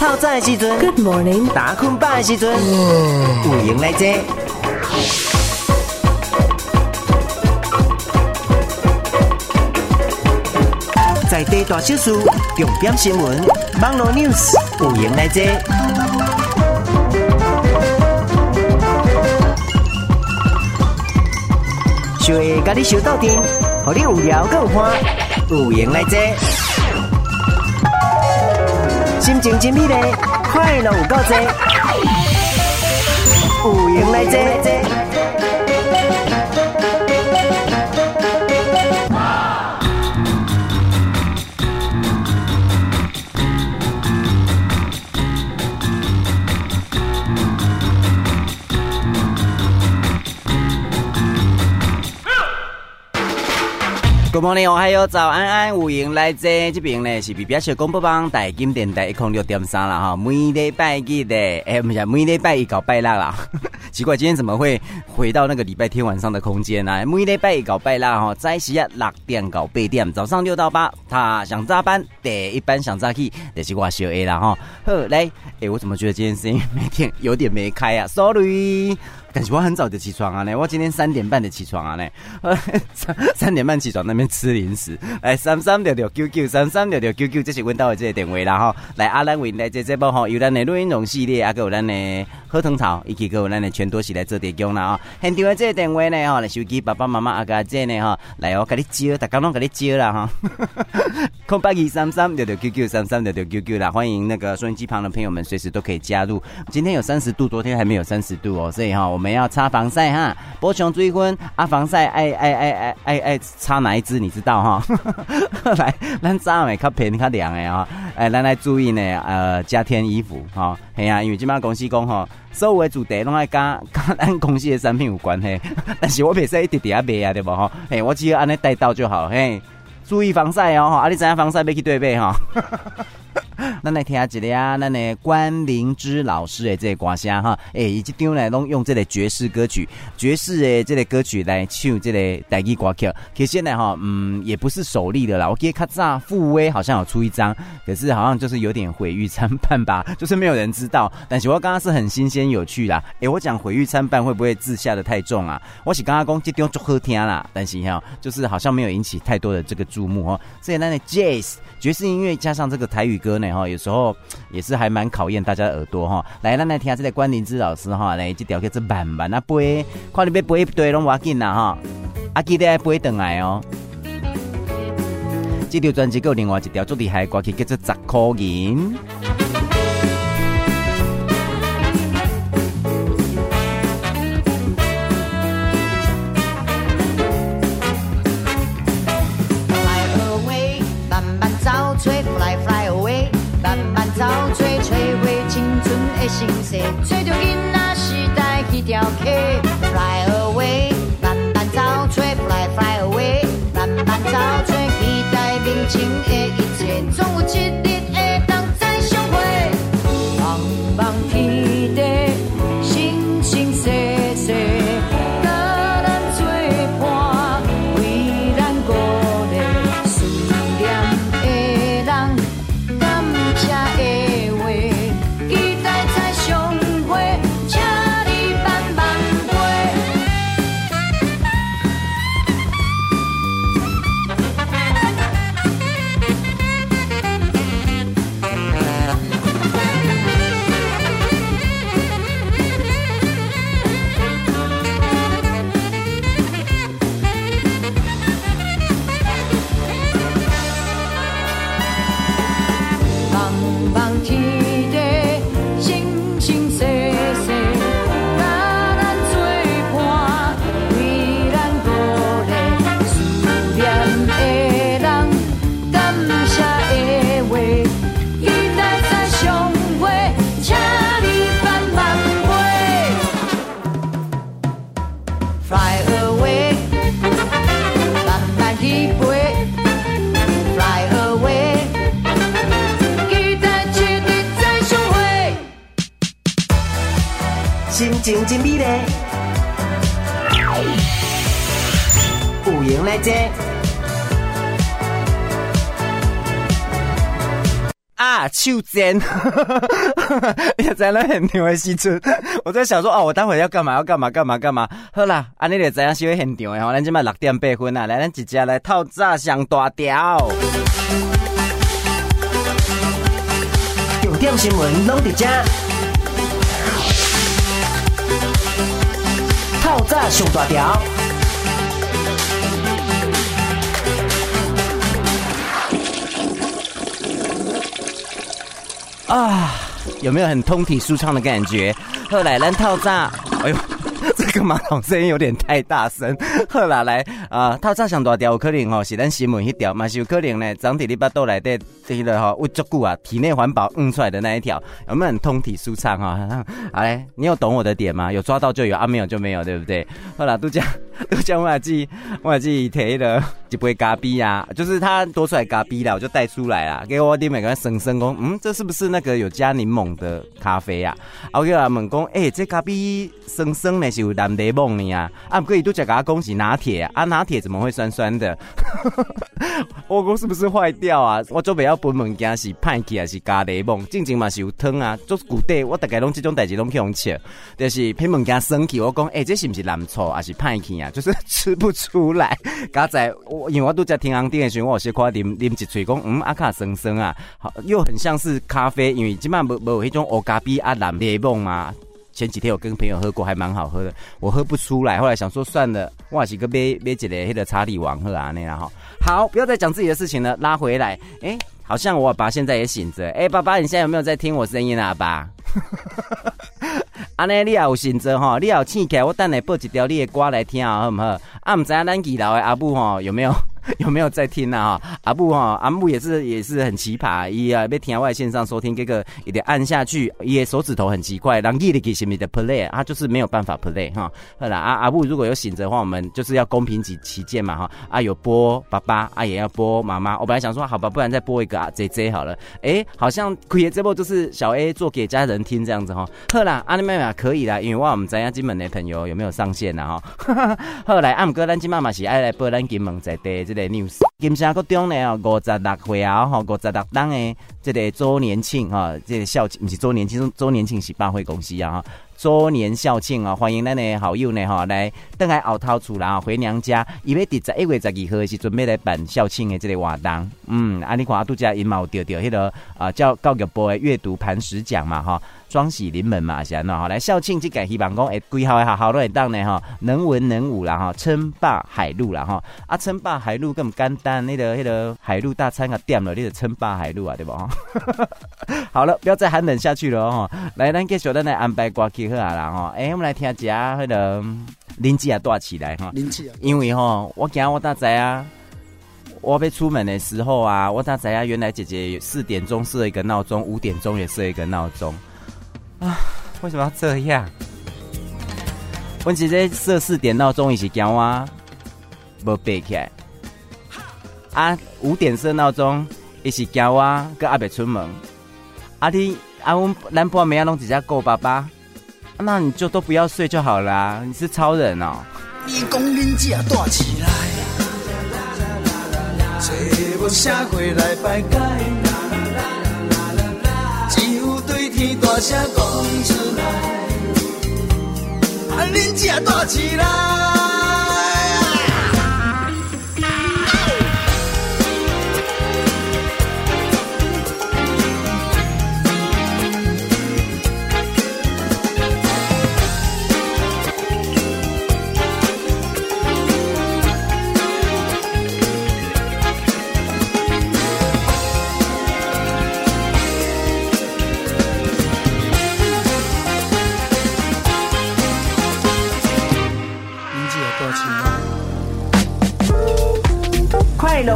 泡澡的时阵，Good morning，打困吧的时阵，有闲来坐。在地大小事，重点新闻，网络 news，有闲来坐。小下甲你小斗阵，和你有聊更欢，有闲来坐。心情真美丽，快乐有够多，有闲来坐。Good morning，我还有早安安，有闲来坐。这边呢是比比小广播网台金电台一空六点三了哈。每礼拜一的，哎，不是每礼拜一搞拜啦啦。奇怪，今天怎么会回到那个礼拜天晚上的空间呢、啊？每礼拜一搞拜啦哈，在时啊六点搞八点，早上六到八。他想扎班，得一般想扎去，得是我小 A 啦哈。呵，来，哎，我怎么觉得今天声音每天有点没开啊？Sorry。感觉我很早就起床啊！呢，我今天三点半就起床啊！呢，三 三点半起床那边吃零食。来三三六六九九三三六六九九，这是问到的这个电话啦哈。来阿兰为来这这部哈，有咱的录音龙系列，啊，还有咱的贺藤草，以及还有咱的全多喜来做提供啦啊。现场的这个电话呢哈，来手机爸爸妈妈阿个姐呢哈，来我给你接，大家拢给你接啦哈。空八二三三六六九九三三六六九九啦，欢迎那个收音机旁的朋友们，随时都可以加入。今天有三十度，昨天还没有三十度哦，所以哈我。们要擦防晒哈，波琼追婚啊，防晒爱爱爱爱爱爱擦哪一支你知道哈？来，咱早美较便宜较凉的哈，哎，咱来注意呢，呃，加添衣服哈，嘿呀，因为今麦公司讲哈，所有的主题拢爱跟 跟咱公司的产品有关系，但是我袂使一直直啊卖啊，对不哈？嘿，我只要安尼带到就好，嘿，注意防晒哦，啊，你知影防晒要去对背哈。咱来听下这个啊，咱的关灵芝老师的这个歌声哈，诶，以及张来拢用这个爵士歌曲，爵士的这个歌曲来唱这个台语歌曲。可是现在哈，嗯，也不是首例的啦。我记得卡扎富威好像有出一张，可是好像就是有点毁誉参半吧，就是没有人知道。但是我刚刚是很新鲜有趣啦。诶，我讲毁誉参半会不会字下得太重啊？我是刚刚讲这张就好听啦，但是哈，就是好像没有引起太多的这个注目哦。所以咱的 Jazz 爵士音乐加上这个台语歌呢，哈，有时候也是还蛮考验大家的耳朵哈。来，咱来听下这个关凌之老师哈，来这条叫做慢慢啊背，看你要背不对拢要紧啦哈，啊记得要背转来哦。这条专辑有另外一条最厉害的歌曲叫做《十块银》。吹着囡仔时代那条溪，Fly away，慢慢走吹，Fly fly away，慢慢走吹，期待明清的一切，金币嘞。有赢来接。啊，秋尖，也在那很牛的时阵，我在想说，哦，我待会要干嘛？要干嘛？干嘛？干嘛？好啦，安尼就知影是会很牛的吼，咱今麦六点八分啊，来，咱直接来套炸上大条。重点新闻拢伫遮。透早上大条。啊，有没有很通体舒畅的感觉？后来咱透早，哎呦，这个马桶声音有点太大声。后来来啊，透早上大条有可能哦，是咱新闻一条，嘛是有可能呢，整体你巴肚内底这个哈，为足久啊，体内环保嗯出来的那一条，有没有很通体舒畅哈？好嘞，你有懂我的点吗？有抓到就有，啊没有就没有，对不对？后来都这样。都讲我还记，我还记提了一杯咖啡呀，就是他多出来咖啡了，我就带出来了，给我弟妹个生生讲，嗯，这是不是那个有加柠檬的咖啡呀？我给他们讲，哎、这咖啡生生的是有蓝柠檬的呀，啊，不可以都讲给他讲是拿铁啊，拿铁怎么会酸酸的？我讲是不是坏掉啊？我准备要分物件是派去还是加柠檬？静静嘛是有汤啊，就是古代我大概拢这种代志拢去用吃，就是品物件生气，我讲，哎、这是不是蓝醋还是派去啊？就是吃不出来，刚才我因为我都在听昂电的时候，我是看啉啉一嘴讲，嗯，阿卡生生啊，好，又很像是咖啡，因为基本上没没那种欧咖啡啊蓝柠檬嘛。前几天我跟朋友喝过，还蛮好喝的，我喝不出来，后来想说算了，我是个买买一个那个查理王喝啊那样哈。好，不要再讲自己的事情了，拉回来。哎，好像我爸现在也醒着。哎，爸爸，你现在有没有在听我声音啊，爸？安尼你也有选择吼，你也有醒起，我等下播一条你的歌来听好不好？啊，唔知咱二楼的阿母吼有没有？有没有在听呢？哈，阿布哈，阿布也是也是很奇葩，伊啊被听外线上收听，这个也得按下去，也手指头很奇怪，让毅力给什么的 play，他就是没有办法 play 哈。好了，阿阿布如果有醒着的话，我们就是要公平起起见嘛哈。啊，有播爸爸，啊也要播妈妈。我本来想说好吧，不然再播一个啊 J J 好了。哎，好像可以这波就是小 A 做给家人听这样子哈。好啦，阿尼妈妈可以啦，因为我们知影金门的朋友有没有上线呢哈。后来阿姆哥咱金妈妈是爱来播咱金门在地这个 news。金城国中呢，五十六岁啊，吼，五十六档诶，这个周年庆哈，这个校庆不是周年庆，周年庆是百货公司啊，哈，周年校庆啊，欢迎咱的好友呢，哈，来等来后头厝啦，回娘家，因为第十一月十二号是准备来办校庆的这个活动，嗯，啊，你看啊，拄只因嘛有得到迄个啊，教教育部的阅读磐石奖嘛，哈。双喜临门嘛，是安怎吼？来校庆即个希望讲，哎，归校的学校都会当呢哈，能文能武啦哈，称霸海陆啦哈。啊，称霸海陆咁简单，那个那个海陆大餐啊，点了，你就称霸海陆啊，对不？好了，不要再寒冷下去了哈。来，咱继续咱来安排歌曲好啊啦哈。哎，我们来听一下那个林志啊，带起来哈。林志啊，因为哈，我讲我大仔啊，我要出门的时候啊，我大仔啊，原来姐姐四点钟设一个闹钟，五点钟也设一个闹钟。啊，为什么要这样？我直接设四点闹钟，一起讲我无背起来。啊，五点设闹钟，一起讲我跟阿伯出门。阿弟，阿我男朋友没要弄几下够爸爸，那你就都不要睡就好了。你是超人哦。你讲恁家大起来，找无社会来拜拜你。大声讲出来，啊，恁这大起来。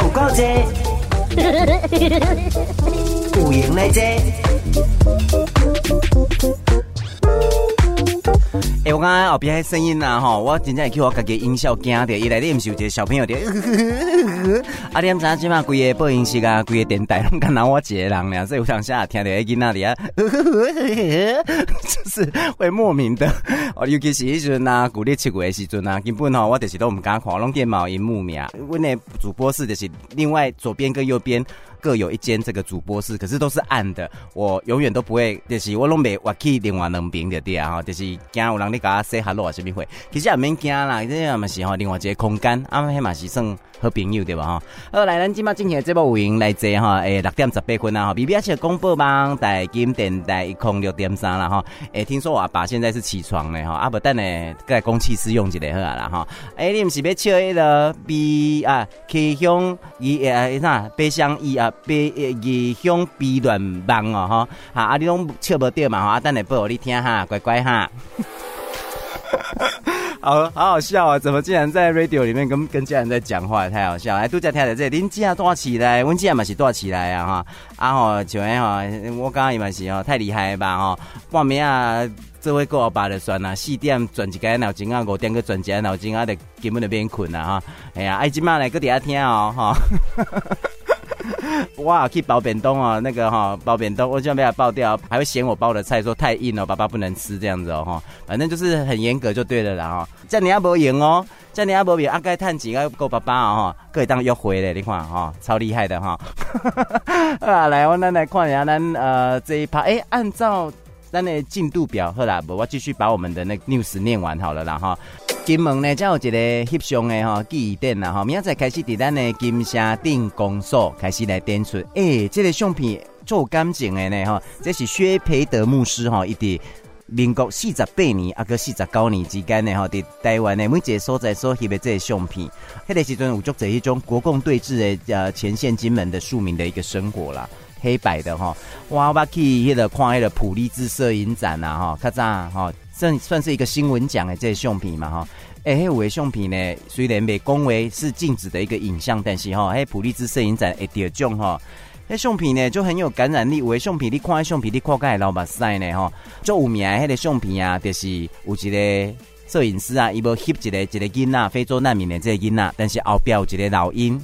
高姐，五营来姐。哎、欸，我刚刚后边迄声音呐，吼，我真正会去我家己音效惊的，一来你唔是有一个小朋友的，啊，你唔知今嘛规个播音室啊，规个电台拢干拿我一个人俩，所以我想下听到在囡仔里啊，就是会莫名的，尤其是迄时阵啊，古历七月的时阵啊，根本吼我就是都唔敢看，拢电脑荧幕面，阮的主播室就是另外左边跟右边。各有一间这个主播室，可是都是暗的，我永远都不会，就是我拢没我去另外两边的对啊，就是惊有人你甲我 say hello 啊什么会，其实也免惊啦，这样嘛是吼另外一个空间，啊，迄嘛是算好朋友对吧哈？好，来咱今麦进行的这部有闲来坐哈，诶，六点十八分啊，吼，B B S 广播网台金电台一空六点三了哈，诶，听说我阿爸现在是起床了哈，啊不等呢，盖公器私用一下好啦哈，诶，你们是要笑迄个 B 啊，去向伊诶啥，北乡伊啊，北义乡 B 乱帮哦哈，啊，啊你拢笑不对嘛哈，啊等下报我你听哈，乖乖哈。好好好笑啊！怎么竟然在 radio 里面跟跟家人在讲话，太好笑！来，度假听的这林家大起来，温家嘛是多起来啊哈！啊吼，像诶吼，我刚刚伊嘛是吼，太厉害吧吼！半暝啊，这位够我爸的算啊，四点转一个脑筋啊，五点个转一个脑筋啊，就根本就免困了哈！哎呀，爱今嘛来搁底下听哦哈！哇，去包扁冬啊，那个哈包扁冬，我就要被他爆掉，还会嫌我包的菜说太硬了，爸爸不能吃这样子哦哈，反正就是很严格就对了啦哈。这你阿无赢哦，这你阿无赢，阿该探钱要够爸爸哦哈，可以当约会的，你看哈，超厉害的哈。啊，来，我们来看一下咱呃这一趴，哎，按照咱的进度表，好啦，我继续把我们的那 news 念完好了啦哈。金门呢，才有一个翕相的哈记忆点啦哈，明仔载开始伫咱的金沙镇公所开始来展出。诶、欸，这个相片做感情的呢哈，这是薛培德牧师哈，伊伫民国四十八年啊搁四十九年之间呢哈，伫台湾的每一个所在所翕的这个相片，迄个时阵有足侪一种国共对峙的呃前线金门的庶民的一个生活啦，黑白的哈，哇，我去迄个看迄个普利兹摄影展啦哈，较早哈。算算是一个新闻奖的这个相片嘛哈，哎，迄个相片呢，虽然被公为是禁止的一个影像，但是哈，迄普利兹摄影展会得奖哈，那相片呢就很有感染力。有的相片你看，相片你看个老目屎呢哈，就有名的迄个相片啊，就是有一个摄影师啊，伊要翕一个一个囡仔，非洲难民的这个囡仔，但是后边有一个老鹰。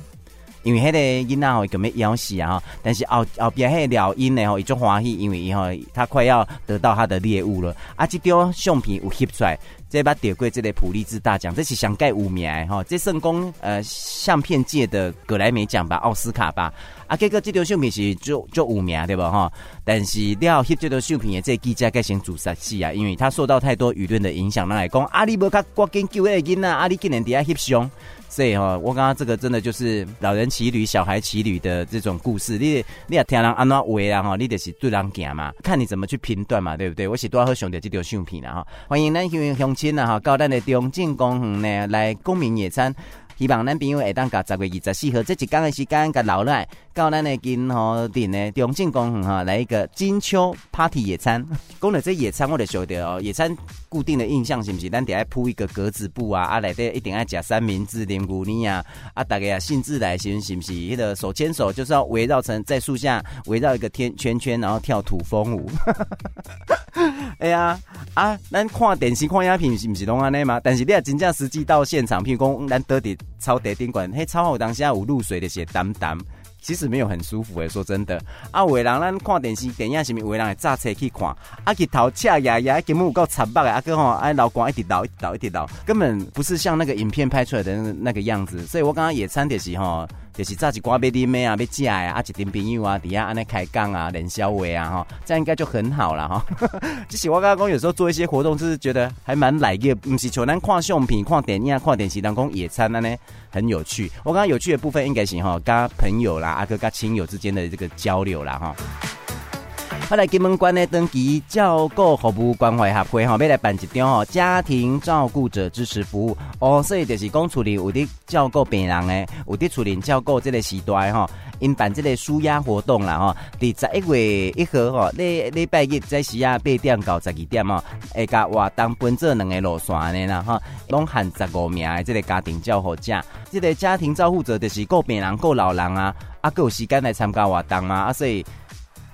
因为迄个囡仔吼，准备要死啊吼，但是后后边迄个鸟鹰呢吼，伊足欢喜，因为伊吼他快要得到他的猎物了。啊，这张相片有翕出来，这把得过这个普利兹大奖，这是上届有名的哈，这算讲呃相片界的格莱美奖吧，奥斯卡吧。啊，结果这张相片是足足有名对吧哈？但是了翕这张相片的这个记者该先自杀死啊，因为他受到太多舆论的影响，那来讲啊，你无较赶紧救迄个囡仔，啊，你竟然底下翕相。所以哈，我刚刚这个真的就是老人骑驴、小孩骑驴的这种故事。你你也听人安怎话啦哈，你就是对人讲嘛，看你怎么去评断嘛，对不对？我是多好兄弟这条相片啦哈，欢迎咱乡乡亲啦哈，到咱的中正公园呢来公民野餐。希望咱朋友会当甲十月二十四号这一天的时间，甲留来到咱的金河镇的中正公园哈，来一个金秋 Party 野餐。讲到这野餐，我就晓得哦，野餐固定的印象是不是？咱得爱铺一个格子布啊，啊内底一定爱食三明治、啉牛奶啊，啊大家啊兴致来时是不是？迄个手牵手就是要围绕成在树下围绕一个天圈圈，然后跳土风舞。哎呀啊，咱看电视看影片是不是拢安尼嘛？但是你也真正实际到现场，譬如讲咱倒伫草地顶管，嘿，草后当下有露水的些淡淡，其实没有很舒服诶。说真的，啊，有的人咱看电视电影是咪？有的人会揸车去看，啊，去头车呀呀，根本有够惨白诶，啊，哥吼，啊，老光一直倒一直倒一直倒，根本不是像那个影片拍出来的那个样子。所以我刚刚野餐的时候。就是早一寡要啉咩啊，要食啊，啊一群朋友啊，底下安尼开讲啊，连消话啊，哈，这样应该就很好了哈。就是我刚刚讲有时候做一些活动，就是觉得还蛮来个，不是像咱看相片、看电影、看电视当讲野餐呢，很有趣。我刚刚有趣的部分应该是哈，跟朋友啦、阿哥跟亲友之间的这个交流啦，哈。后来金门关的登记照顾服务关怀协会哈，要来办一张哦家庭照顾者支持服务哦，所以就是讲处理有的照顾病人诶，有的处理照顾这个时代哈，因办这个纾压活动啦哈，第十一月一号哈，礼礼拜日在时啊八点到十二点哦，会甲活动分做两个路线的啦哈，拢含十五名的这个家庭照护者，这个家庭照护者就是顾病人、顾老人啊，啊，够有时间来参加活动啊，啊，所以。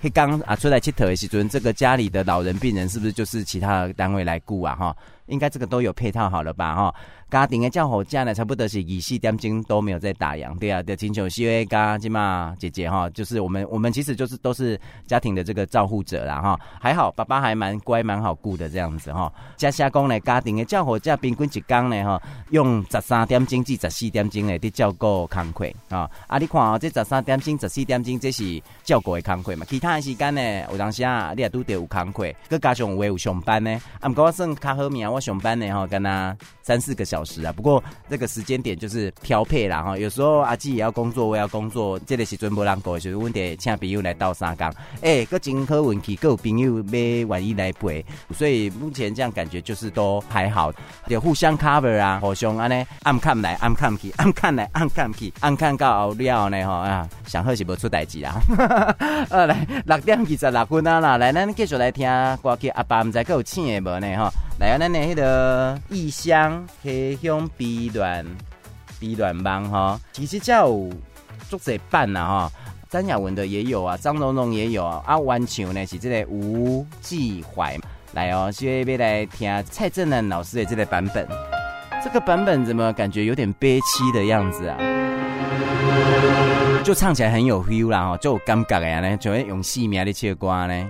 刚啊出来佚佗的时阵，这个家里的老人病人是不是就是其他的单位来顾啊？哈，应该这个都有配套好了吧？哈。家庭的照护者呢，差不多是二十四点钟都没有在打烊，对啊，的亲像 C A 加金嘛姐姐哈，就是我们我们其实就是都是家庭的这个照护者啦哈，还好爸爸还蛮乖蛮好顾的这样子哈。加下讲呢，家庭的照护者平均一天呢哈，用十三点钟至十四点钟呢，的照顾工课啊。啊，你看哦，这十三点钟、十四点钟这是照顾的工课嘛，其他的时间呢，有当时啊，你也都得有工课，佮加上我有上班呢。啊，不过我算较好命，我上班呢吼，跟他三四个小时啊，不过这个时间点就是调配啦哈。有时候阿姊也要工作，我也要工作，这个是准备让过，就是问题请朋友来倒三工。哎，个真好运气，个有朋友要愿意来陪，所以目前这样感觉就是都还好，就互相 cover 啊，互相安尼暗看来暗看去，暗看来暗看去，暗看到后了呢吼啊，上好是无出代志啦。呃，来六点二十六分啊啦，来咱继续来听歌曲，阿爸唔知够有请的无呢吼。来啊，咱的迄个异乡黑乡悲恋悲恋梦哈，其实叫作者办呐哈，詹雅文的也有啊，张榕容也有啊，啊，完唱呢是这个吴继怀。来哦，现在要来听蔡振南老师的这个版本，这个版本怎么感觉有点悲凄的样子啊？就唱起来很有 feel 啦哈，就有感觉呀呢，就会用戏名的切瓜呢。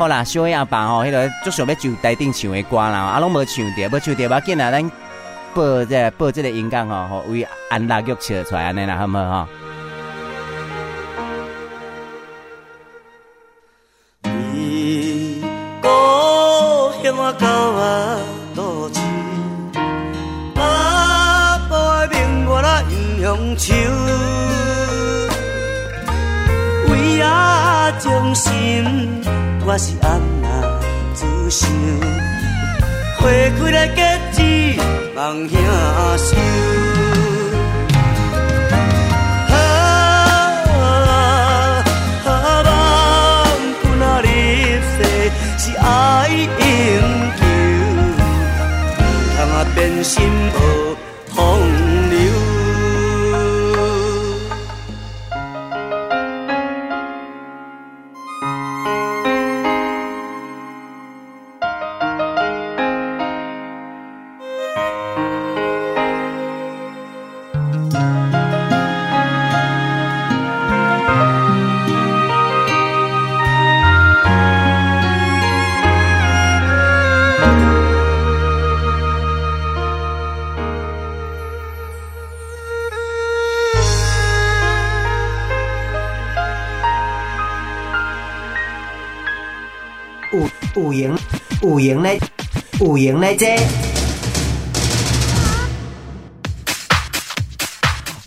好啦，小阿爸吼，迄个就想要就台顶唱的歌啦，啊拢无唱着，无唱着，要紧啊，咱报这报这个音乐吼，吼为安乐玉笑出来安尼啦，好唔好吼？为故乡高啊，多情，爸爸的名我啦印乡愁，为阿忠心。我是安那自想，花开来结子望兄收。啊，望君仔入世是爱永久，通啊变心无闲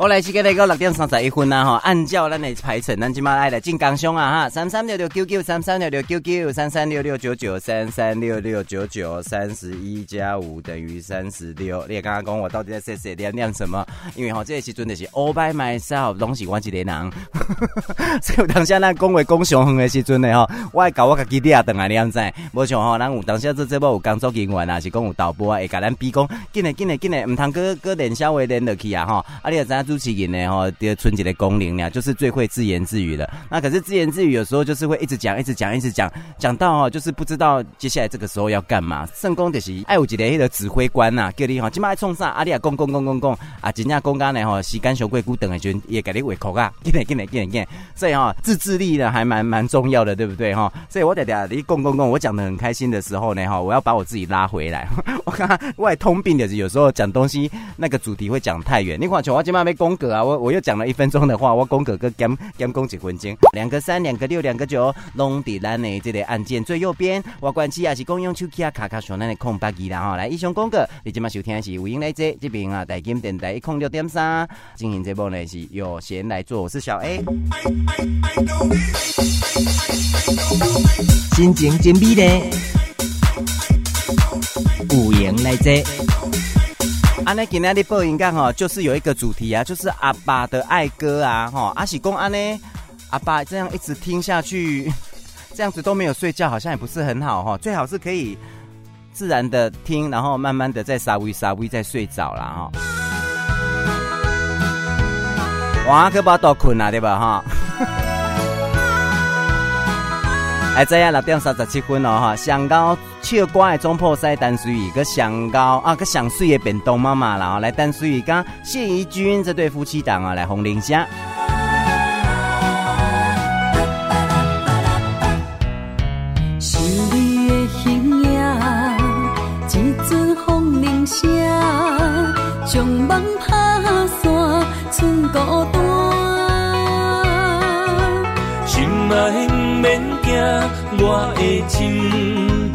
我。来时间来到六点三十一分啊，哈！按照咱的排程，咱今麦爱来进港兄啊，哈！三三六六九九，三三六六九九，三三六六九九，三三六六九九，三十一加五等于三十六。你也刚刚讲我到底在说谁？你要念什么？因为哈，这个时阵就是 all by myself，拢是我一个人。所以有当下那恭维恭雄的时阵呢，哈，我会搞我自己的啊，等下你样子，无像哈，咱有当下这这部有工作人员啊，是讲有导播啊，会甲咱比讲，紧嘞紧嘞紧嘞，唔通搁搁连消话连落去啊，哈！啊，你也知影。主持人呢？哈，第二春节的工龄呢，就是最会自言自语的。那可是自言自语有时候就是会一直讲，一直讲，一直讲，讲到哈，就是不知道接下来这个时候要干嘛。圣公就是爱有一个迄个指挥官呐，叫你哈，今麦爱冲啥？阿里啊，讲讲讲讲讲啊，真正讲干呢哈，时间上过久，等的就也给你胃口啊，进来进来进来进来。所以哈，自制力呢还蛮蛮重要的，对不对哈？所以我得得你讲讲讲，我讲的很开心的时候呢哈，我要把我自己拉回来。我看外通病的是有时候讲东西那个主题会讲太远。你看像我今麦没宫格啊，我我又。讲了一分钟的话，我讲哥哥减减讲几分钟，两个三，两个六，两个九，拢伫咱的这个按键最右边。我关机也是公用手机啊，卡卡上咱的空白机啦哈。来，以上讲过，你今麦收听的是吴英来这这边啊，台金电台一空六点三进行这部呢是有闲来做，我是小 A，心情真美丽，吴英来这。安尼今天的播音讲吼，就是有一个主题啊，就是阿爸的爱歌啊，吼，阿喜公阿呢，阿爸这样一直听下去，这样子都没有睡觉，好像也不是很好哈，最好是可以自然的听，然后慢慢的再稍微稍微再睡着了哈。哇，可把都困了对吧哈？哎，这样六点三十七分哦哈，上高唱歌的总铺师陈水鱼，个上高啊个上水的便当妈妈啦，来陈水鱼跟谢怡君这对夫妻档啊来红领巾。我的亲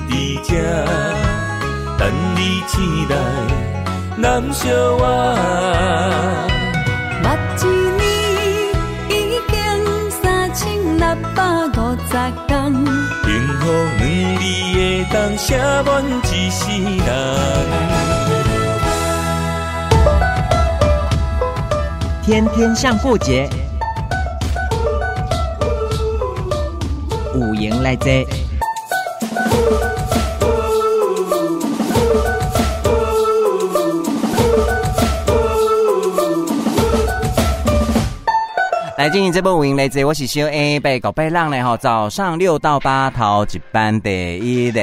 伫这，等你醒来，难相偎。目一年已经三千六百五十天。幸福两字会当写满一世人。天天相过节，来者。来进行这波五音来自，我是小 A，被搞拜浪嘞吼。早上六到八头一班第一个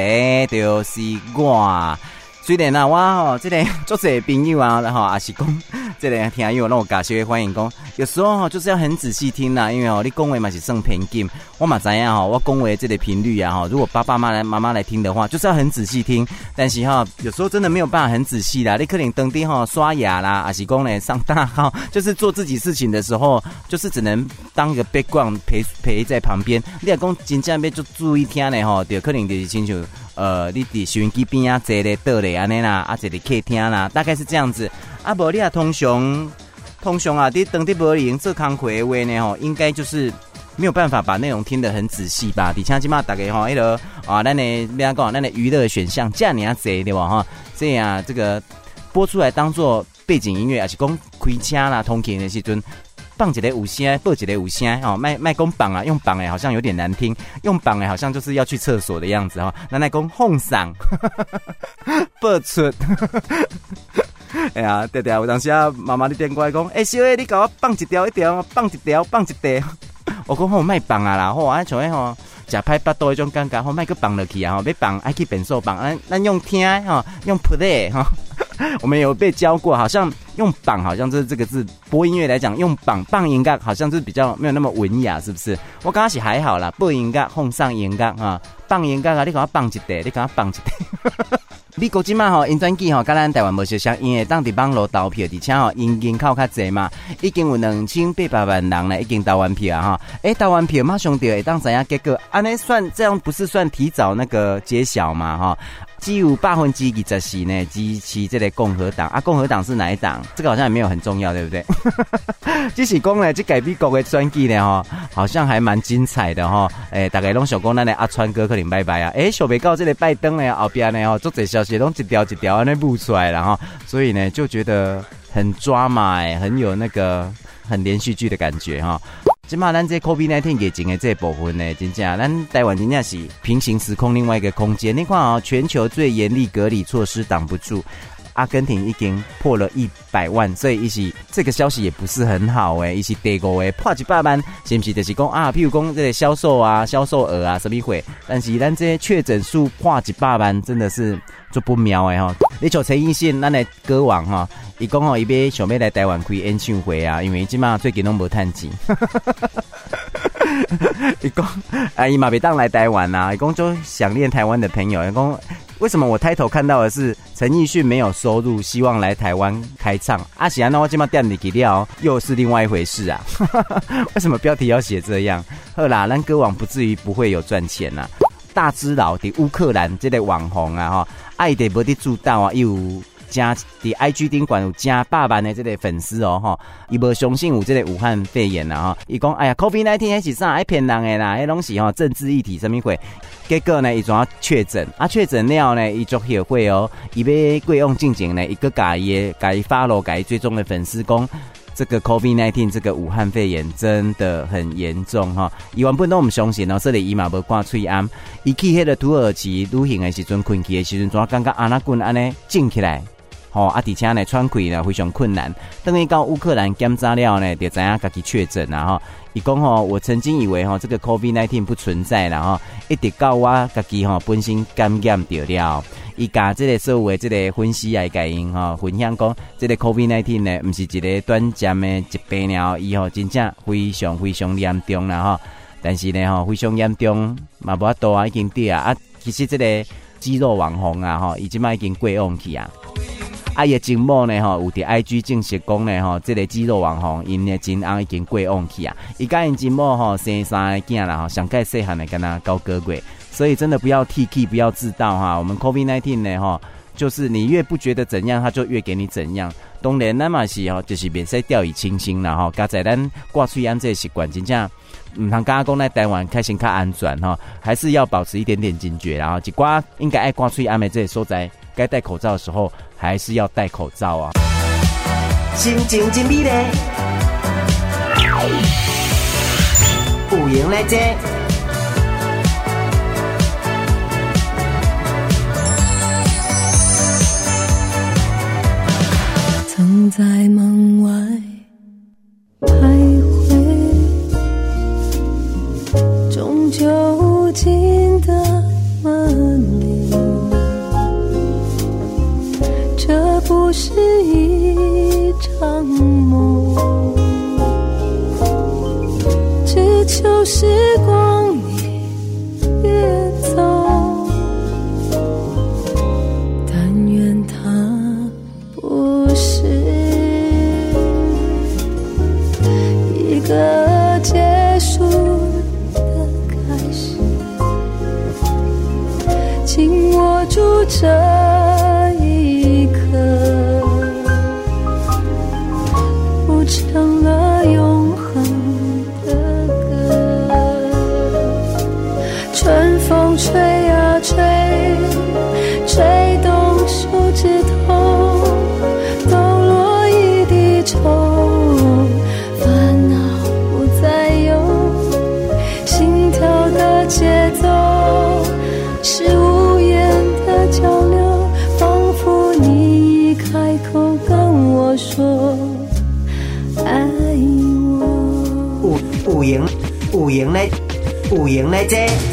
就是我。虽然啊，我吼这个做些朋友啊，然后也是讲。这里听友让我感谢欢迎讲，有时候哈就是要很仔细听呐，因为哦你讲话嘛是算偏紧，我嘛知样哈，我讲话这个频率啊哈，如果爸爸妈妈来妈妈来听的话，就是要很仔细听。但是哈，有时候真的没有办法很仔细啦，你可能登地哈刷牙啦，还是讲呢上大号，就是做自己事情的时候，就是只能当个 background 陪陪在旁边。你要讲真正要就注意听呢吼，就可能就是亲像呃你伫收音机边啊坐咧倒咧安尼啦，啊坐伫客厅啦，大概是这样子。啊，无你啊，通常通常啊，你当地无闲做康回话呢吼，应该就是没有办法把内容听得很仔细吧？底下起码大概吼，迄个啊，咱的不要讲，咱的娱乐选项这样你要贼对吧？哈，这样这个播出来当做背景音乐，还是讲开车啦、通勤的时阵放一个有声，播一个有声哦，卖卖讲放啊，用放诶好像有点难听，用放诶好像就是要去厕所的样子哈。那来讲放嗓，播出。哎呀，对对啊！有当时啊，妈妈你电过来讲，哎、欸，小艾，你给我放一条一条，放一条放一条。我讲好卖放啊啦，好啊，像迄吼，食歹巴肚迄种感觉，好卖个放落去啊，吼，要放爱去变数放，咱咱用听哈，用 play 哈。我们有被教过，好像用绑，好像就是这个字。播音乐来讲，用绑放音乐，好像是比较没有那么文雅，是不是？我刚刚是还好啦，播音乐放上音乐啊，放音乐啊，你给我放一点，你给我放一点。美国今嘛吼，音专机吼，跟咱台湾无相像，因为当地网络投票，而且吼因人口较侪嘛，已经有两千八百万人呢，已经投完票啊哈。诶、投完票马上就会当知影结果，安尼算这样不是算提早那个揭晓嘛哈？只有百分之二十四呢支持这个共和党啊，共和党是哪一党？这个好像也没有很重要，对不对？只是讲呢，这改美国的专机呢哈，好像还蛮精彩的哈。诶、大概拢想讲咱的阿川哥可能拜拜啊。诶、欸，想不到这个拜登呢后边呢哈，做这消息拢一条一条安尼布出来了哈，所以呢就觉得很抓马诶，很有那个很连续剧的感觉哈。今嘛咱这 COVID-19 疫情的这部分呢，真正咱台湾真正是平行时空另外一个空间。你看啊，全球最严厉隔离措施挡不住，阿根廷已经破了一百万，所以一起这个消息也不是很好诶，一起德国诶破一百万，是不是就是讲啊？譬如讲这个销售啊、销售额啊什么会，但是咱这些确诊数破一百万，真的是就不妙诶哈。你像陈奕迅，咱的歌王哈。伊讲哦，伊要想要来台湾开演唱会啊，因为即马最近拢无趁钱。伊讲啊，伊嘛袂当来台湾呐。伊讲就想念台湾的朋友。伊讲为什么我抬头看到的是陈奕迅没有收入，希望来台湾开唱？阿喜安那我即马点你给料，又是另外一回事啊。为什么标题要写这样？好啦，咱歌王不至于不会有赚钱呐。大只佬的乌克兰这类网红啊，哈，爱得无的主导啊，又。加的 IG 顶管有加百万的这类粉丝哦哈，伊无相信有这类武汉肺炎啦哈，伊讲哎呀，COVID-19 还是啥爱骗人的啦，迄东西哈政治议题什么鬼，结果呢伊怎啊确诊，啊确诊了呢伊就后悔哦，伊要过用进前呢一个改耶改发咯改追踪的粉丝讲，这个 COVID-19 这个武汉肺炎真的很严重哈，伊原本都毋相信哦，这里伊嘛无挂喙安，伊去迄个土耳其旅行的时阵困去的时阵，怎啊感觉安那滚安尼静起来。吼啊，而且呢喘气呢非常困难。等于到乌克兰检查了呢，就知影家己确诊了哈。伊讲吼，我曾经以为吼这个 COVID-19 不存在了哈，一直到我家己吼本身感染掉了。伊甲这个所有的这个分析啊，甲因吼分享讲，这个 COVID-19 呢，不是一个短暂的疾病了，伊吼真正非常非常严重了哈。但是呢吼，非常严重，嘛无法度啊，已经对啊啊，其实这个肌肉网红啊吼，伊即摆已经过往去啊。啊，伊前某呢吼，有伫 IG 正式讲呢吼，这个肌肉网红因的真翁已经过往去啊。伊甲因前某吼生三个囝啦吼，上届细汉的跟他高哥贵。所以真的不要 T K，不要自道哈。我们 COVID nineteen 呢哈，就是你越不觉得怎样，他就越给你怎样。当然那么是哦，就是别再掉以轻心了哈。加在咱挂嘴烟这习惯，真正唔通刚刚讲来台湾开心较安全哈，还是要保持一点点警觉。然后就挂应该爱挂嘴烟的这些所在，该戴口罩的时候还是要戴口罩啊。心情真美丽，有闲来坐。曾在门外徘徊，终究进的门是一场梦，只求时有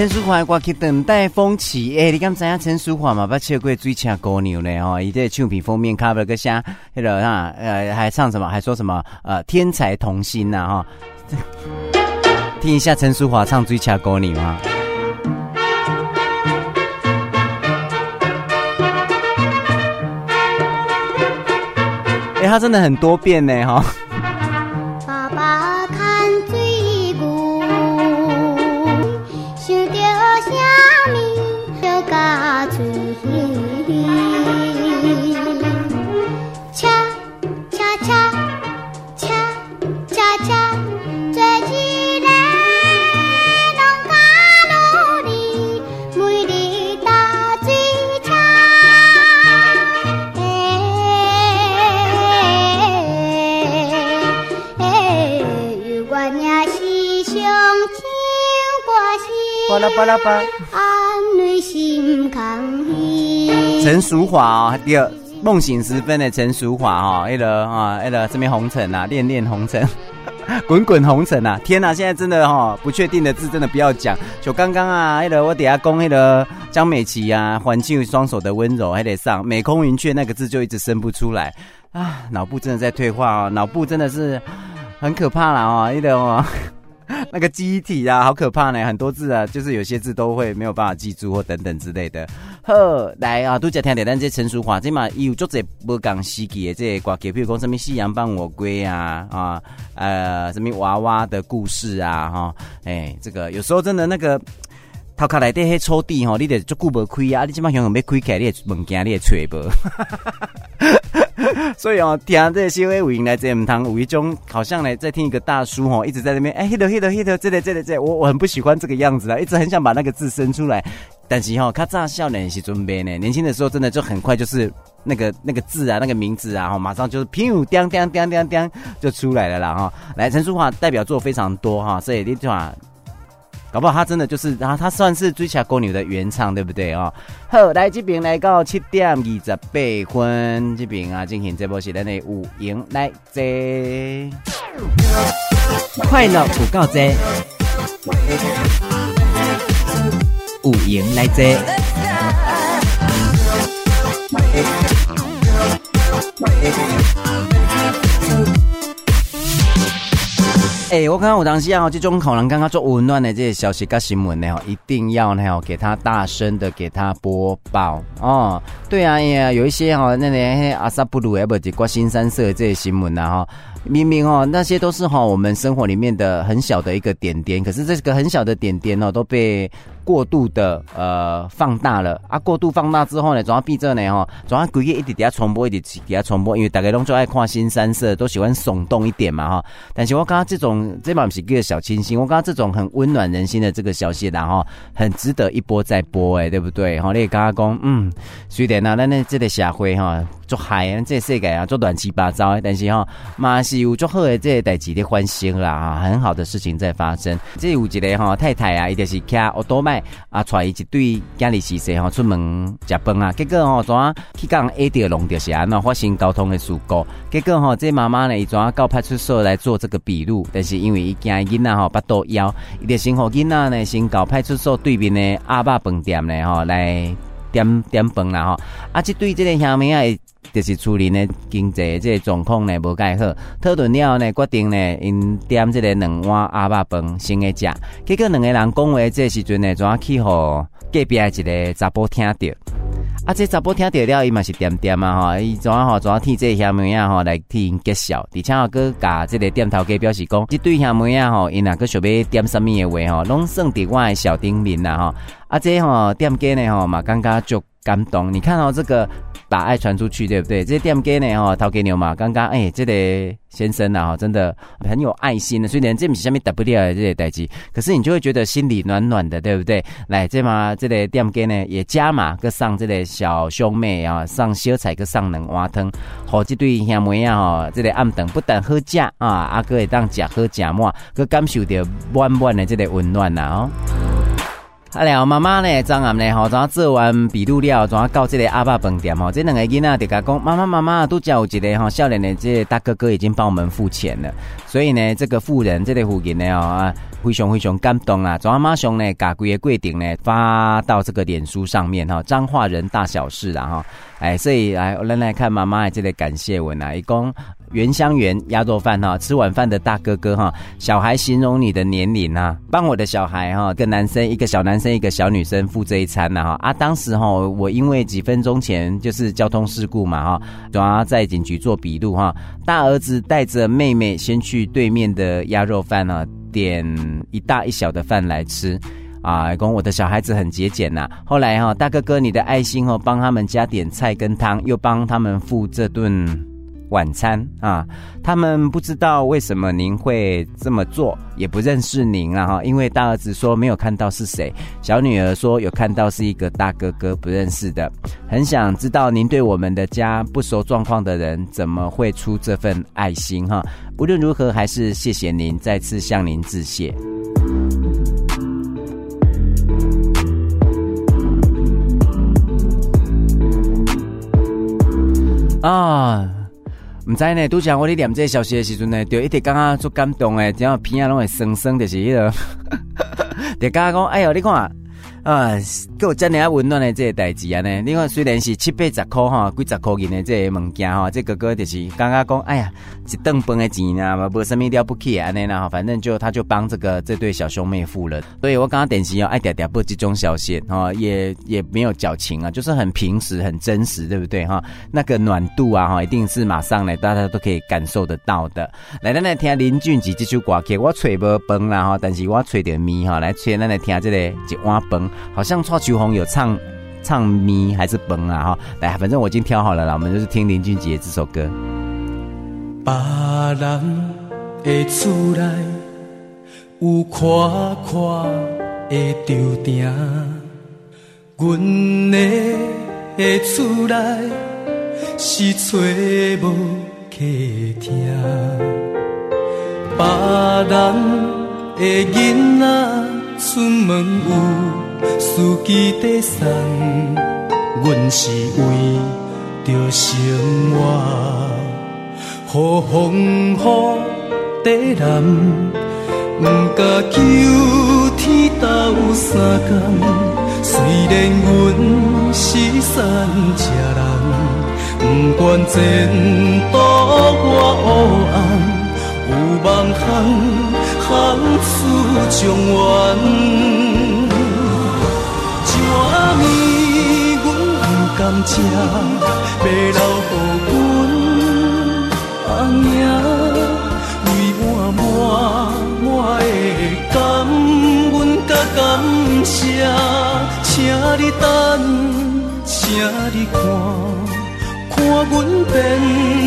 陈淑樺歌曲等待风起，哎、你敢知影陈淑樺嘛？不唱过水车姑娘呢？哦，伊这唱片封面 cover 个啥？那个啊，呃，还唱什么？还说什么？呃，天才童星呐？哈，听一下陈淑樺唱水车姑娘啊！哎、欸，他真的很多变呢，哈。关系。巴拉巴拉巴。陈淑樺哦，第二梦醒时分的陈淑樺哈，那个啊，那个这边红尘啊，恋恋红尘，滚滚红尘啊！天哪，现在真的哈，不确定的字真的不要讲。就刚刚啊，那个我底下讲那个江美琪啊，环境双手的温柔还得上，美空云雀那个字就一直生不出来啊，脑部真的在退化哦，脑部真的是很可怕了哦，那个哦。那个记忆体啊，好可怕呢！很多字啊，就是有些字都会没有办法记住或等等之类的。好，来啊，都讲听点，但这陈淑樺这嘛有作者不讲时期的这些歌，比如讲什么夕阳伴我归啊啊，呃，什么娃娃的故事啊哈，哎、欸，这个有时候真的那个头壳内底迄抽屉吼，你得足久无开啊，你这嘛想要开开，你的物件你也揣无。所以哦，听这些微语音来这唔通有一种好像呢，在听一个大叔吼，一直在那边哎，hit hit hit，这里这里这，我我很不喜欢这个样子啊，一直很想把那个字伸出来，但是哈，他乍笑呢是准备呢，年轻的时候真的就很快就是那个那个字啊，那个名字啊，哈，马上就是砰叮叮叮叮叮就出来了啦哈。来，陈淑桦代表作非常多哈，所以你话。搞不好他真的就是，然后他算是水车歌女的原唱，对不对哦？好，来这边来到七点二十八分，这边啊进行这波是咱的五赢来这，快乐有够多，有闲来坐。哎、欸，我看我当时啊，这种可能刚刚做温暖的这些消息跟新闻呢，一定要呢，给他大声的给他播报哦。对啊，呀，有一些哈，那那阿萨布鲁也不是挂新三色这些新闻呐哈。明明哦，那些都是哈我们生活里面的很小的一个点点，可是这个很小的点点哦，都被过度的呃放大了啊。过度放大之后呢，总要闭着呢哈，总要故意一直底下重播，一直底下重播，因为大家都就爱看新三色，都喜欢耸动一点嘛哈。但是我刚刚这种这嘛不是个小清新，我刚刚这种很温暖人心的这个消息，然后很值得一波再播哎，对不对？哈，你刚刚讲嗯，虽然呢，咱那这个社会哈。做海啊，这世界啊，做乱七八糟的，但是哈，嘛是有做好的这个代志的欢喜啦，哈，很好的事情在发生。这有一个哈太太啊，伊就是骑奥多麦啊，带伊一对家里细势哈出门食饭啊，结果吼怎啊去讲 A 点龙就是安那发生交通的事故，结果哈这妈妈呢，伊怎啊到派出所来做这个笔录，但是因为伊惊囡仔哈巴肚枵，伊就先和囡仔呢先到派出所对面的阿爸饭店呢哈来点点饭啦哈，啊这对这个兄妹啊。就是处理呢经济这个状况呢无介好，讨论了呢决定呢因点这个两碗阿爸饭先个食，结果两个人讲话这时阵呢，怎啊去互隔壁一个查甫听到，啊这查甫听到了伊嘛是点点啊吼，伊怎啊吼怎啊替这个兄妹啊吼来替因揭晓，而且啊搁甲这个店头家表示讲，这对兄妹啊吼因若搁想要点什么的话吼，拢算伫我的小顶面啦吼，啊这吼店家呢吼嘛感觉足感动，你看到这个。把爱传出去，对不对？这店家呢，哈，掏给牛嘛。刚刚，哎，这个先生啊，哈，真的很有爱心的。虽然这不是下面 W 的这些代志，可是你就会觉得心里暖暖的，对不对？来，这嘛，这个店家呢，也加码个上这个小兄妹啊，上小菜个上两碗汤，好，这对兄妹啊，哈，这个暗顿不但好食啊，阿哥会当食好食满，搁感受到满满的这个温暖呐，哦。啊，了妈妈呢？张暗呢？吼，怎做完笔录了？怎到这个阿爸饭店？吼，这两个囡仔就甲讲，妈妈妈妈，都叫有一个吼，少年的这个大哥哥已经帮我们付钱了。所以呢，这个妇人这个附近呢，哦啊，非常非常感动啊！怎马上呢，把规个规定呢发到这个脸书上面哈，彰化人大小事啦哈。哎，所以来，我们来看妈妈的这个感谢文啊，一共。原香园鸭肉饭哈，吃晚饭的大哥哥哈，小孩形容你的年龄啊，帮我的小孩哈，一个男生一个小男生一个小女生付这一餐呢哈啊，当时哈我因为几分钟前就是交通事故嘛哈，主要在警局做笔录哈，大儿子带着妹妹先去对面的鸭肉饭呢，点一大一小的饭来吃啊，讲我的小孩子很节俭呐，后来哈大哥哥你的爱心哦，帮他们加点菜跟汤，又帮他们付这顿。晚餐啊，他们不知道为什么您会这么做，也不认识您了哈。因为大儿子说没有看到是谁，小女儿说有看到是一个大哥哥，不认识的，很想知道您对我们的家不熟状况的人怎么会出这份爱心哈。无论如何，还是谢谢您，再次向您致谢。啊。唔知呢，拄像我咧念这个消息的时阵呢，就一直感觉足感动诶，只要片啊拢会酸酸，就是迄、那个，就感觉讲，哎哟，你看。啊，够真的啊温暖的这个代志啊呢！你看虽然是七八十块哈，几十块银的这个物件哈，这哥哥就是刚刚讲，哎呀，一顿饭的钱啊，无什么了不起啊，那呢哈，反正就他就帮这个这对小兄妹付了。所以我刚刚电视要爱点点播这种消息哈，也也没有矫情啊，就是很平实、很真实，对不对哈？那个暖度啊哈，一定是马上呢，大家都可以感受得到的。来，咱来听林俊杰这首歌曲，我吹无饭啦哈，但是我吹点米哈，来吹，咱来听这个一碗饭。好像秋红有唱唱咪还是崩啊哈，来，反正我已经挑好了啦，我们就是听林俊杰这首歌。别人的厝内有宽宽的桌顶，阮的厝内是找无客厅，别人的囡仔出门有。司机在送，阮是为着生活，好风雨地南，毋敢求天斗三工。虽然阮是三才人，毋管前途我黑暗，有梦通行出状元。甘蔗，要留予阮阿娘，为满满满的感恩甲感谢，请你等，请你看，看阮变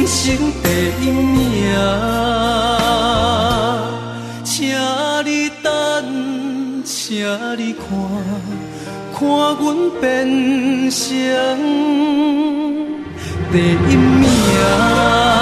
成第一名，请你等，请你看。看阮变情。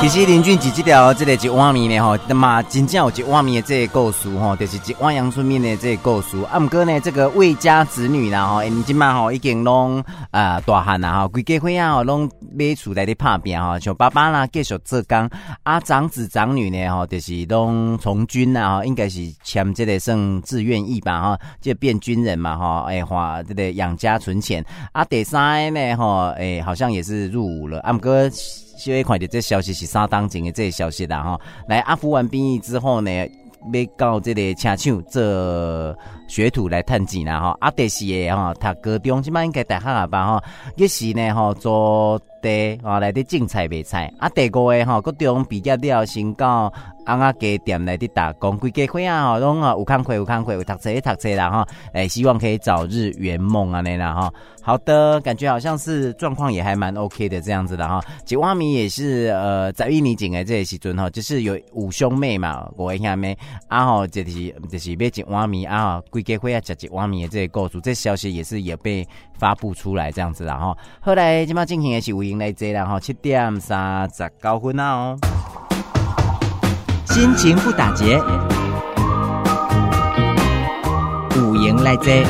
其实林俊杰这条这个一碗面呢，吼，嘛真正有一碗面的这个故事吼，就是一碗阳春面的这个故事。啊，毋过呢，这个魏家子女啦，吼，因今嘛吼已经拢啊、呃、大汉啦，吼，规家伙啊，吼，拢买厝来咧拍拼吼，像爸爸啦继续做工，啊，长子长女呢，吼，就是拢从军啦，吼，应该是签这个算志愿役吧，吼，就变军人嘛，吼，哎，花这个养家存钱。啊，第三呢，吼，哎，好像也是入伍了。啊，毋过。稍微看到这消息是三当前的这个消息啦哈，来阿福完兵役之后呢，要到这个车厂做学徒来趁钱啦哈，啊第四个哈，读高中即摆应该大学了吧哈，一时呢哈做地啊来啲种菜卖菜，啊第五个哈，高中毕业了先到。啊啊，家店来的打工，规家伙啊，吼，拢啊有工课有工课，有读册读册啦哈，哎，希望可以早日圆梦啊，那啦哈。好的，感觉好像是状况也还蛮 OK 的这样子的哈。吉瓦米也是呃，在印尼境的这些时阵哈，就是有五兄妹嘛，我兄妹啊吼，就是就是买吉瓦米啊，规家伙啊吃吉瓦米的这些故事，这消息也是也被发布出来这样子的哈。后来今嘛进行的是五赢来这啦哈，七点三十九分啊哦。心情不打结，五营来接。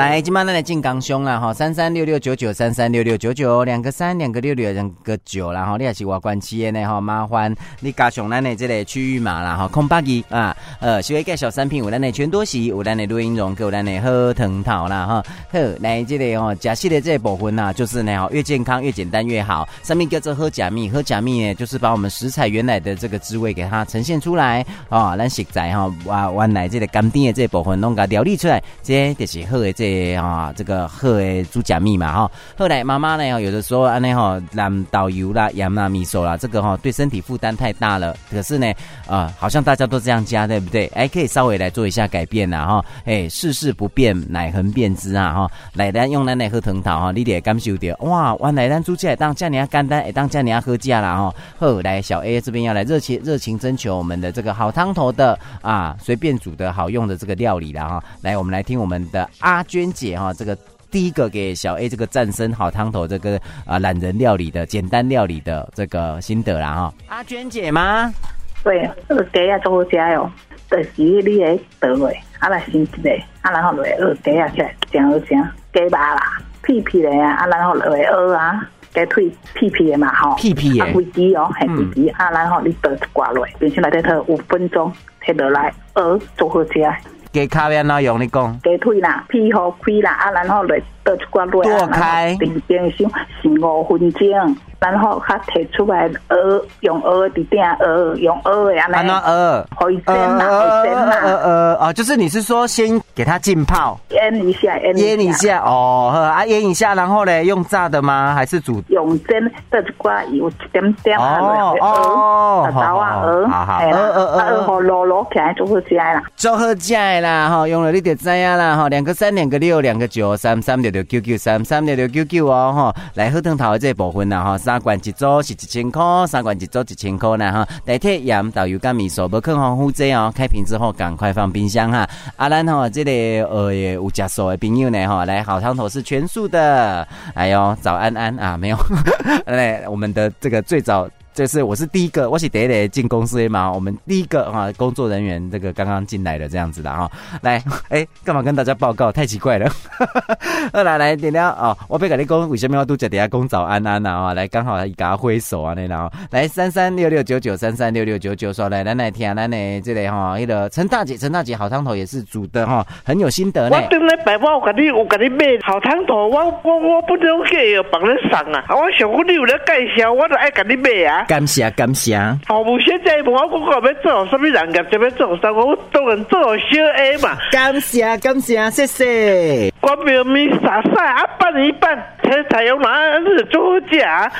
来，今晚咱来进刚兄啦哈，三三六六九九三三六六九九，两个三两个六六两个九，然后你也是外关企业呢哈，麻烦你加上咱的这个区域码啦哈，空八一啊，呃，稍微介绍产品有咱的全多喜，有咱的录音绒，有咱的好藤桃啦哈，好，来这个哦，假戏的这部分呐，就是呢，越健康越简单越好，上面叫做喝假蜜，喝假蜜呢，就是把我们食材原来的这个滋味给它呈现出来哦，咱食材哈，哇，原来这个甘甜的这部分弄个料理出来，这就是好的这个。啊，这个喝诶猪脚蜜嘛哈，后来妈妈呢，有的时候安尼哈，让导游啦、盐啦、米索啦，这个哈对身体负担太大了。可是呢，啊，好像大家都这样加，对不对？哎，可以稍微来做一下改变啦哈。哎，世事不变，乃恒变之啊哈。来，咱用咱来喝藤桃哈，你得感受到哇，原来咱煮起来当这样简单，当这样喝价啦哈。后，来小 A 这边要来热情热情征求我们的这个好汤头的啊，随便煮的好用的这个料理啦哈。来，我们来听我们的阿娟。姐哈，这个第一个给小 A 这个战生好汤头，这个啊懒人料理的简单料理的这个心得啦哈。阿娟姐吗？对，这个给呀，做好吃哟。就是你个倒落，啊来先一个，啊然后落二鸡啊起来，真好食，鸡肉啦，屁屁的啊，啊然后落二啊，鸡腿屁屁的嘛吼，屁屁的，啊飞机哦，系飞机，啊然后你倒一挂落，冰箱内底头五分钟，摕落来二做好食。鸡卡要哪用？你讲鸡腿啦，屁好开啦，啊然后落倒一挂落，剁开，冰冰箱十五分钟。然后他提出来鹅，用鹅的点鹅，用鹅呀，那鹅，海鲜嘛，海鲜嘛，呃呃哦，就是你是说先给它浸泡，腌一下，腌一下，哦，啊，腌一下，然后呢，用炸的吗？还是煮？用蒸，倒一挂油，一点点哦哦，好好啊，鹅，好好，鹅鹅鹅，好落落起来就好吃啦，就好吃啦，哈，用了你就知呀啦，哈，两个三，两个六，两个九，三三六六九九，三三六六九九哦，哈，来贺腾桃的这部分啦，哈。三罐一组是一千块，三罐一组一千块呢哈。代替盐导游跟米索不肯防护剂哦，开瓶之后赶快放冰箱哈。阿兰哈，这里呃有加素的朋友呢哈，来好汤头是全素的。哎呦，早安安啊，没有，来我们的这个最早。就是我是第一个，我是第一个进公司嘛。我们第一个啊，工作人员这个刚刚进来的这样子的哈。来，哎，干嘛跟大家报告？太奇怪了。来来来，点亮哦，我别跟你讲，为什么要都叫大家讲早安安啊？来，刚好给他挥手啊，那然后来三三六六九九三三六六九九说来来来听来呢，这里哈，那个陈大姐，陈大姐好汤头也是煮的哈，很有心得呢。我等来白话，我跟你我跟你买好汤头，我我我不能给帮人上啊。我想我你有了介绍，我就爱跟你买啊。感谢感谢。好，我现在我我我要做什么人格，就要做啥？我当然做小 A 嘛。感谢感谢，谢谢。我明明傻傻啊，半一拌，才才用哪日做假。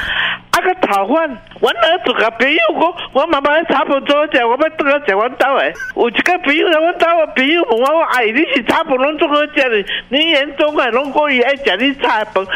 啊个炒饭，我儿子个朋友我我妈妈炒饭做假，我要等下吃完刀诶。有一个朋友来我找我朋友问我，我阿姨你是炒饭拢做好食的？你严重啊，拢可以爱吃你炒饭。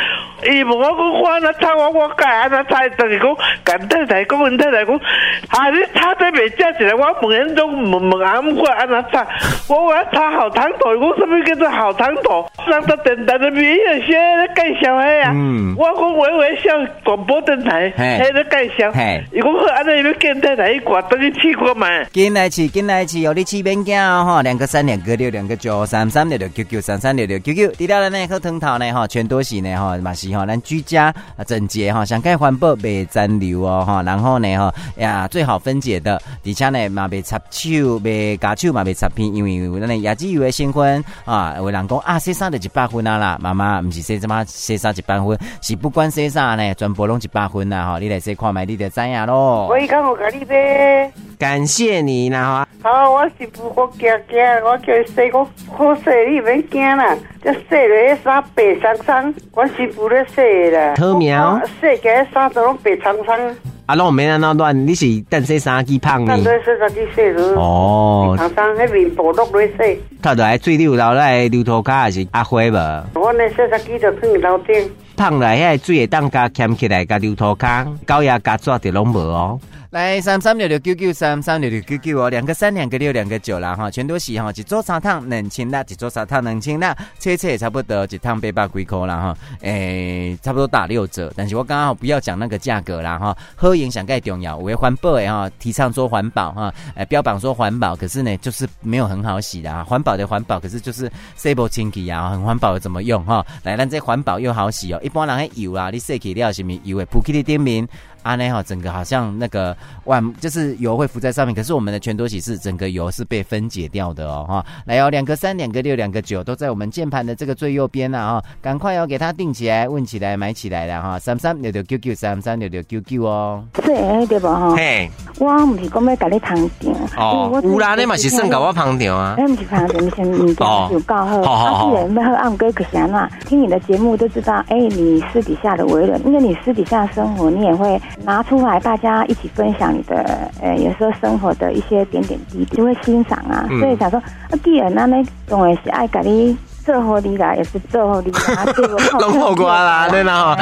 伊问我讲我那炒我我改安那炒，但是讲干太太讲问太太讲，啊你炒得袂食起来，我问严重问问阿姆我安那炒，我我炒好汤头，我什么叫做好汤头？让他电台的名人先介绍下啊。嗯。我讲微微笑广播电台。嘿，喺度介绍。嘿，如果说安尼要见电台一挂，等你去过嘛？进来去，进来去，有你去免惊哦！哈，两个三，两个六，两个九，三三六六九九，三三六六九九。第二呢，贺腾桃呢？哈，全都是呢？哈，嘛是哈，咱居家整洁哈，想盖环保，别残留哦！哈，然后呢？哈呀，最好分解的，底下呢嘛别插手，别夹手嘛别插片，因为有那椰子油的成分啊，有人讲啊，洗衫就一百分啊啦，妈妈不是洗什么洗衫一百分，是不管说啥呢，全部拢一百分啦吼，你来说看卖，你就知影咯。我讲我甲你呗，感谢你啦！好，我是不我惊惊，我叫洗我好说，你免惊啦。这洗了衫白苍苍，我是不咧洗啦。好苗，洗个衫都拢白苍苍。啊，拢免安怎乱，你是等洗衫机胖呢？等洗衫机洗了。哦。苍苍那边薄落来洗。他就爱水流流来还是阿花无？我那洗衫机就放楼顶。胖来遐水会当加钳起来加流头卡，高压加抓的拢无哦。来三三六六九九三三六六九九哦，两个三两个六两个九啦哈，全都是哈，一组三趟两千啦，一组三趟两千啦，切切差不多一趟八百几块啦哈，诶，差不多打六折。但是我刚刚不要讲那个价格啦哈，喝影响盖重要，为环保诶哈，提倡说环保哈，诶，标榜说环保，可是呢就是没有很好洗的啊，环保的环保，可是就是 stable 清洁啊，很环保的怎么用哈？来，咱这环保又好洗哦，一般人还油啊，你洗起了什么油诶，扑起的店面。啊，那好，整个好像那个碗就是油会浮在上面，可是我们的全多喜是整个油是被分解掉的哦，哈，来哦，两个三，两个六，两个九都在我们键盘的这个最右边了哈，赶快要给它定起来，问起来，买起来了哈，三三六六九九，三三六六九九哦，是对不？哈？嘿，我唔是讲要给你旁听哦，有啦，你嘛是算给我旁听啊，哎，唔是旁听，你先你就告好，好，既然要喝暗哥可行啦，听你的节目都知道，哎，你私底下的为人，因为你私底下生活，你也会。拿出来，大家一起分享你的，呃，有时候生活的一些点点滴滴，就会欣赏啊。嗯、所以想说，啊，既然那呢，总是爱给你做好你啦，也是做好你啦，对 不？拢好瓜啦，对啦，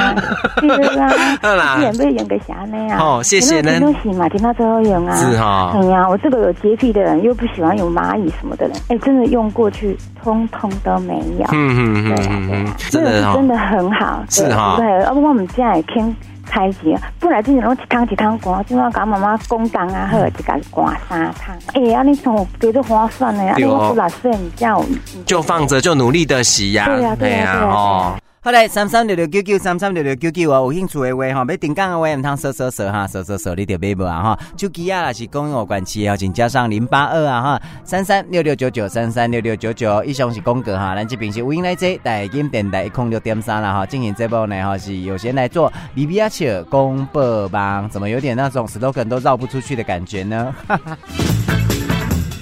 对啦，对 啦，既然被演个啥那样？哦，谢谢呢。东西嘛，听到最后用啊，是哈。哎呀，我这个有洁癖的人，又不喜欢有蚂蚁什么的人，哎，真的用过去，通通都没有。嗯嗯嗯嗯，真的真的很好，是哈。对，要不我们现在听。开始，本来之前拢一汤一汤干，今晚甲妈妈讲讲啊，好，就甲赶三汤。哎、欸，啊，你从觉得划算的呀？你出来洗，你叫就放着，就努力的洗呀。对呀，对呀，哦。好来，三三六六九九，三三六六九九啊，有兴趣的话哈，要订购的话，唔通搜搜搜哈，搜搜搜，你就买无啊哈。手机啊，是公有关系啊，请加上零八二啊哈，三三六六九九，三三六六九九，以上是公格哈。咱这边是无音来接，台金电台一空六点三了哈。进行这波呢哈，是有闲来做比比亚切尔公播帮，怎么有点那种 slogan 都绕不出去的感觉呢？哈哈。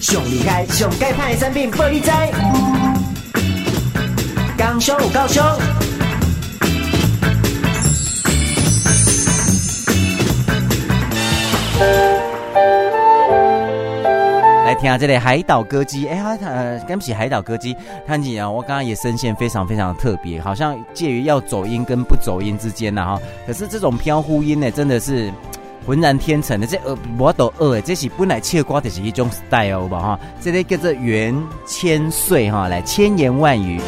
上厉害，上盖派产品玻璃斋，刚修高修。来听下这里海岛歌姬，哎、欸，他呃，对不起，海岛歌姬，看起来我刚刚也声线非常非常特别，好像介于要走音跟不走音之间呢哈。可是这种飘忽音呢，真的是浑然天成的。这呃，我都呃，这是本来切瓜的是一种 style 吧哈。这里叫做元千岁哈，来千言万语。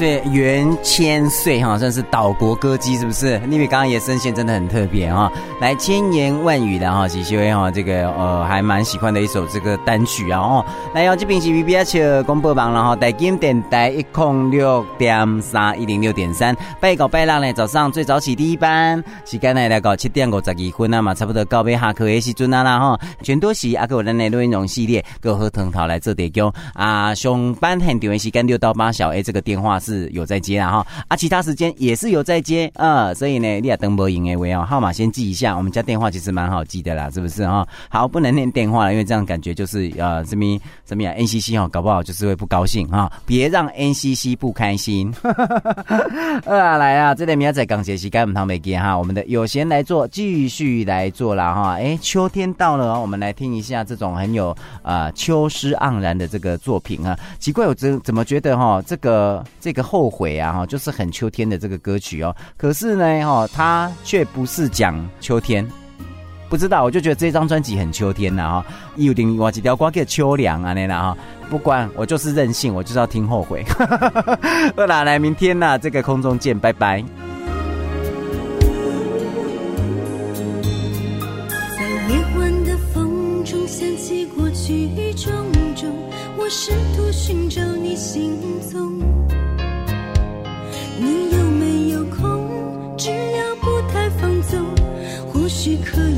岁元千岁哈，算是岛国歌姬是不是？因为刚刚也声线真的很特别哈。来千言万语的哈，喜喜微哈，这个呃还蛮喜欢的一首这个单曲啊哦。来，要这边是 V B H 公播榜然后台金电台一空六点三一零六点三，拜九拜浪呢早上最早起第一班，时间呢来到七点五十二分啊嘛，差不多告别下课的时阵啊啦哈。全都是阿个人的内容系列，各喝藤桃来做提供啊。上班很短的时间六到八小 A 这个电话是是有在接啊哈，啊其他时间也是有在接啊，所以呢你也登播赢诶为哦，号码先记一下。我们家电话其实蛮好记的啦，是不是哈？好，不能念电话了，因为这样感觉就是呃，什么什么呀？NCC 哈，搞不好就是会不高兴哈，别让 NCC 不开心。啊，来啊，这里明仔载讲解时间，我们唐美杰哈，我们的有闲来做，继续来做了哈。哎，秋天到了，我们来听一下这种很有呃秋诗盎然的这个作品啊。奇怪，我怎怎么觉得哈？哈，这个这这个后悔啊哈，就是很秋天的这个歌曲哦。可是呢哈，它却不是讲秋天。不知道，我就觉得这张专辑很秋天呐哈。有点我几条瓜叫秋凉啊那啦哈。不管我就是任性，我就是要听后悔。好啦，来明天呐，这个空中见，拜拜。在夜晚的风中想起过去种种，我试图寻找你行许可